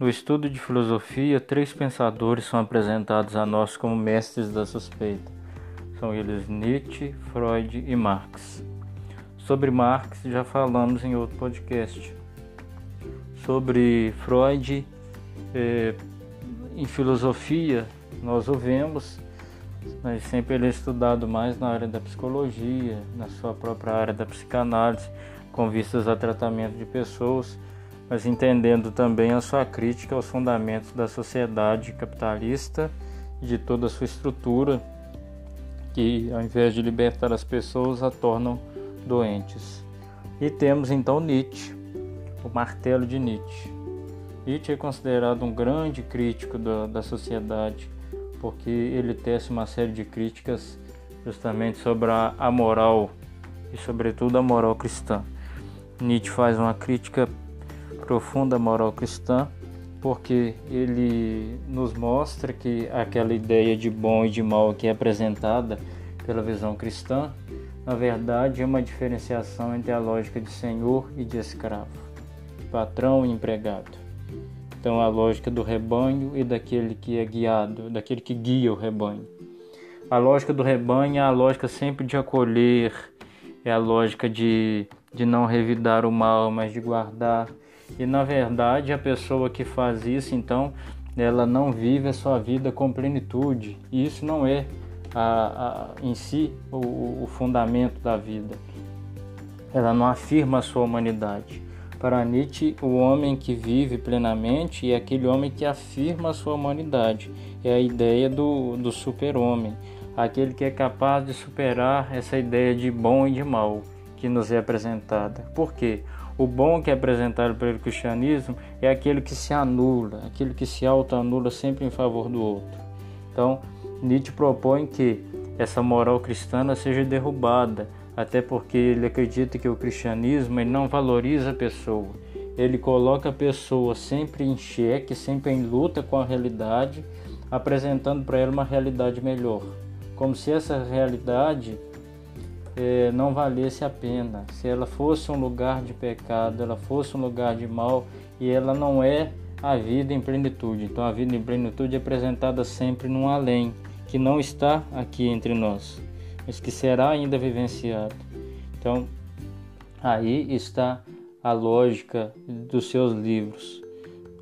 No estudo de filosofia, três pensadores são apresentados a nós como mestres da suspeita. São eles Nietzsche, Freud e Marx. Sobre Marx já falamos em outro podcast. Sobre Freud, eh, em filosofia, nós o vemos, mas sempre ele é estudado mais na área da psicologia, na sua própria área da psicanálise, com vistas a tratamento de pessoas mas entendendo também a sua crítica aos fundamentos da sociedade capitalista e de toda a sua estrutura, que ao invés de libertar as pessoas, a tornam doentes. E temos então Nietzsche, o martelo de Nietzsche. Nietzsche é considerado um grande crítico da, da sociedade, porque ele tece uma série de críticas justamente sobre a, a moral e, sobretudo, a moral cristã. Nietzsche faz uma crítica profunda moral cristã, porque ele nos mostra que aquela ideia de bom e de mal que é apresentada pela visão cristã, na verdade é uma diferenciação entre a lógica de senhor e de escravo, patrão e empregado. Então a lógica do rebanho e daquele que é guiado, daquele que guia o rebanho. A lógica do rebanho é a lógica sempre de acolher, é a lógica de, de não revidar o mal, mas de guardar, e na verdade, a pessoa que faz isso, então, ela não vive a sua vida com plenitude. E isso não é a, a, em si o, o fundamento da vida. Ela não afirma a sua humanidade. Para Nietzsche, o homem que vive plenamente é aquele homem que afirma a sua humanidade. É a ideia do, do super-homem, aquele que é capaz de superar essa ideia de bom e de mal que nos é apresentada. Por quê? O bom que é apresentado pelo cristianismo é aquele que se anula, aquele que se autoanula sempre em favor do outro. Então, Nietzsche propõe que essa moral cristã seja derrubada, até porque ele acredita que o cristianismo não valoriza a pessoa. Ele coloca a pessoa sempre em xeque, sempre em luta com a realidade, apresentando para ela uma realidade melhor. Como se essa realidade é, não valesse a pena, se ela fosse um lugar de pecado, ela fosse um lugar de mal e ela não é a vida em plenitude. Então a vida em plenitude é apresentada sempre num além, que não está aqui entre nós, mas que será ainda vivenciado. Então aí está a lógica dos seus livros.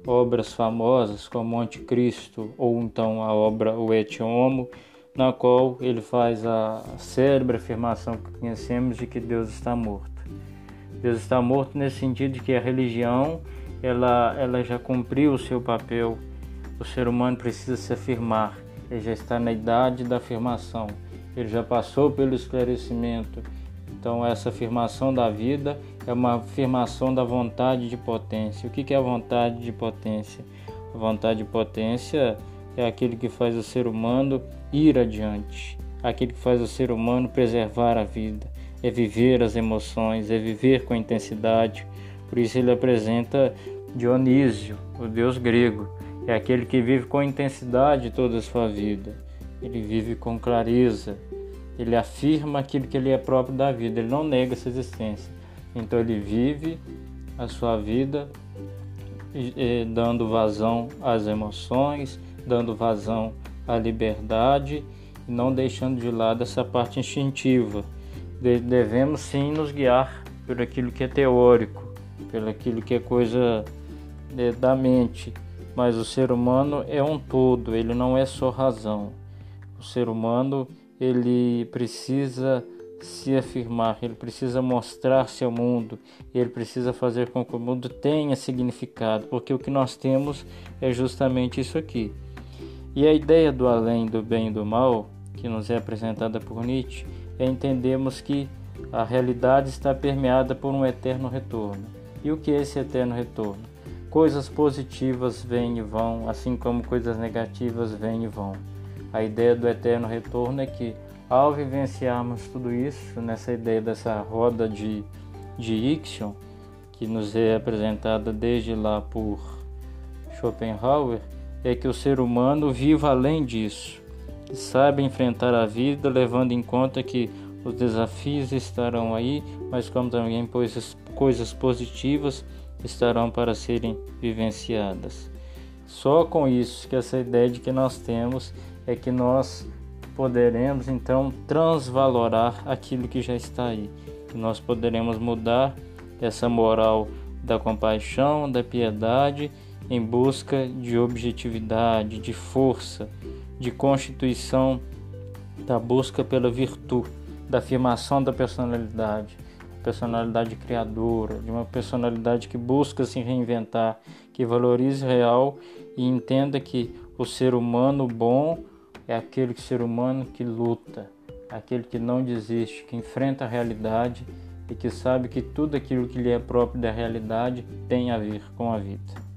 Obras famosas como Anticristo ou então a obra O Et Homo na qual ele faz a célebre afirmação que conhecemos de que Deus está morto. Deus está morto nesse sentido de que a religião ela, ela já cumpriu o seu papel. O ser humano precisa se afirmar. Ele já está na idade da afirmação. Ele já passou pelo esclarecimento. Então essa afirmação da vida é uma afirmação da vontade de potência. O que é a vontade de potência? A vontade de potência é aquele que faz o ser humano ir adiante, aquele que faz o ser humano preservar a vida, é viver as emoções, é viver com intensidade. Por isso ele apresenta Dionísio, o deus grego, é aquele que vive com intensidade toda a sua vida. Ele vive com clareza, ele afirma aquilo que ele é próprio da vida, ele não nega essa existência. Então ele vive a sua vida dando vazão às emoções, dando vazão à liberdade e não deixando de lado essa parte instintiva. Devemos sim nos guiar por aquilo que é teórico, pelo aquilo que é coisa é, da mente, mas o ser humano é um todo, ele não é só razão. O ser humano ele precisa se afirmar, ele precisa mostrar-se ao mundo, ele precisa fazer com que o mundo tenha significado, porque o que nós temos é justamente isso aqui. E a ideia do além do bem e do mal, que nos é apresentada por Nietzsche, é entendermos que a realidade está permeada por um eterno retorno. E o que é esse eterno retorno? Coisas positivas vêm e vão, assim como coisas negativas vêm e vão. A ideia do eterno retorno é que, ao vivenciarmos tudo isso, nessa ideia dessa roda de, de Ixion, que nos é apresentada desde lá por Schopenhauer, é que o ser humano viva além disso, e saiba enfrentar a vida levando em conta que os desafios estarão aí, mas como também coisas, coisas positivas estarão para serem vivenciadas. Só com isso, que essa ideia de que nós temos é que nós poderemos então transvalorar aquilo que já está aí, que nós poderemos mudar essa moral da compaixão, da piedade em busca de objetividade, de força, de constituição da busca pela virtude, da afirmação da personalidade, personalidade criadora, de uma personalidade que busca se reinventar, que valorize real e entenda que o ser humano bom é aquele ser humano que luta, aquele que não desiste, que enfrenta a realidade e que sabe que tudo aquilo que lhe é próprio da realidade tem a ver com a vida.